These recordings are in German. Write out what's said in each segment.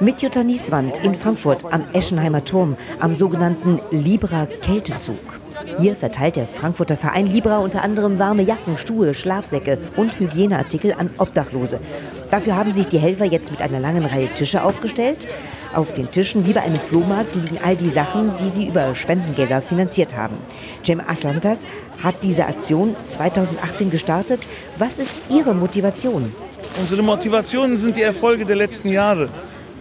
Mit Jutta Nieswand in Frankfurt am Eschenheimer Turm am sogenannten Libra Kältezug. Hier verteilt der Frankfurter Verein Libra unter anderem warme Jacken, Stuhe, Schlafsäcke und Hygieneartikel an Obdachlose. Dafür haben sich die Helfer jetzt mit einer langen Reihe Tische aufgestellt. Auf den Tischen, wie bei einem Flohmarkt, liegen all die Sachen, die sie über Spendengelder finanziert haben. Cem Aslantas hat diese Aktion 2018 gestartet. Was ist Ihre Motivation? Unsere Motivationen sind die Erfolge der letzten Jahre.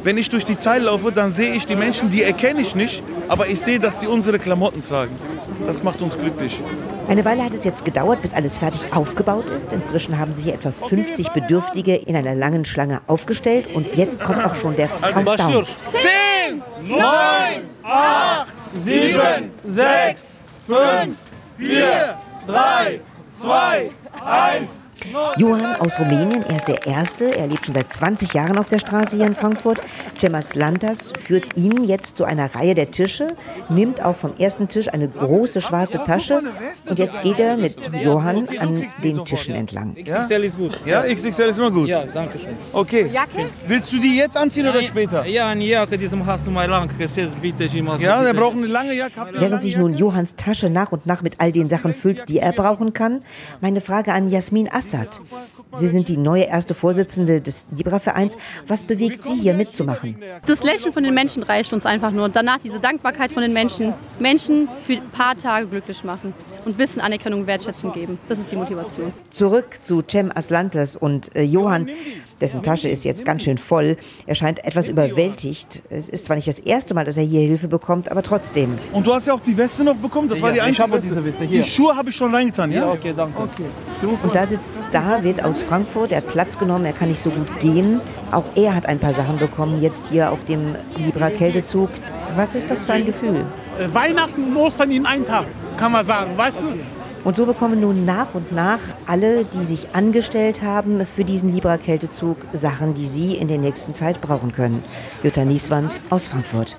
Wenn ich durch die Zeit laufe, dann sehe ich die Menschen, die erkenne ich nicht, aber ich sehe, dass sie unsere Klamotten tragen. Das macht uns glücklich. Eine Weile hat es jetzt gedauert, bis alles fertig aufgebaut ist. Inzwischen haben sich etwa 50 Bedürftige in einer langen Schlange aufgestellt und jetzt kommt auch schon der Countdown. 10, 9, 8, 7, 6, 5, 4, 3, 2, 1. Johann aus Rumänien, er ist der Erste. Er lebt schon seit 20 Jahren auf der Straße hier in Frankfurt. Cemas Lantas führt ihn jetzt zu einer Reihe der Tische, nimmt auch vom ersten Tisch eine große schwarze Tasche und jetzt geht er mit Johann an den Tischen entlang. XXL ist gut. Ja, XXL ist immer gut. Ja, danke schön. Okay. Willst du die jetzt anziehen oder später? Ja, eine Jacke, diesem hast du mal lang bitte. Ja, der braucht eine lange Jacke. Während sich nun? Johanns Tasche nach und nach mit all den Sachen füllt, die er brauchen kann, meine Frage an Jasmin Assad. Sie sind die neue erste Vorsitzende des Libra-Vereins. Was bewegt Sie hier mitzumachen? Das Lächeln von den Menschen reicht uns einfach nur. Und danach diese Dankbarkeit von den Menschen. Menschen für ein paar Tage glücklich machen und ein bisschen Anerkennung und Wertschätzung geben. Das ist die Motivation. Zurück zu Cem Aslantes und äh, Johann, dessen Tasche ist jetzt ganz schön voll. Er scheint etwas überwältigt. Es ist zwar nicht das erste Mal, dass er hier Hilfe bekommt, aber trotzdem. Und du hast ja auch die Weste noch bekommen. Das war die einzige habe diese Weste hier. Die Schuhe habe ich schon reingetan, ja? Ja, okay, danke. Und da sitzt David aus Frankfurt. Er hat Platz genommen, er kann nicht so gut gehen. Auch er hat ein paar Sachen bekommen, jetzt hier auf dem Libra-Kältezug. Was ist das für ein Gefühl? Äh, Weihnachten und Ostern in einem Tag, kann man sagen, weißt du? Und so bekommen nun nach und nach alle, die sich angestellt haben für diesen Libra-Kältezug, Sachen, die sie in der nächsten Zeit brauchen können. Jutta Nieswand aus Frankfurt.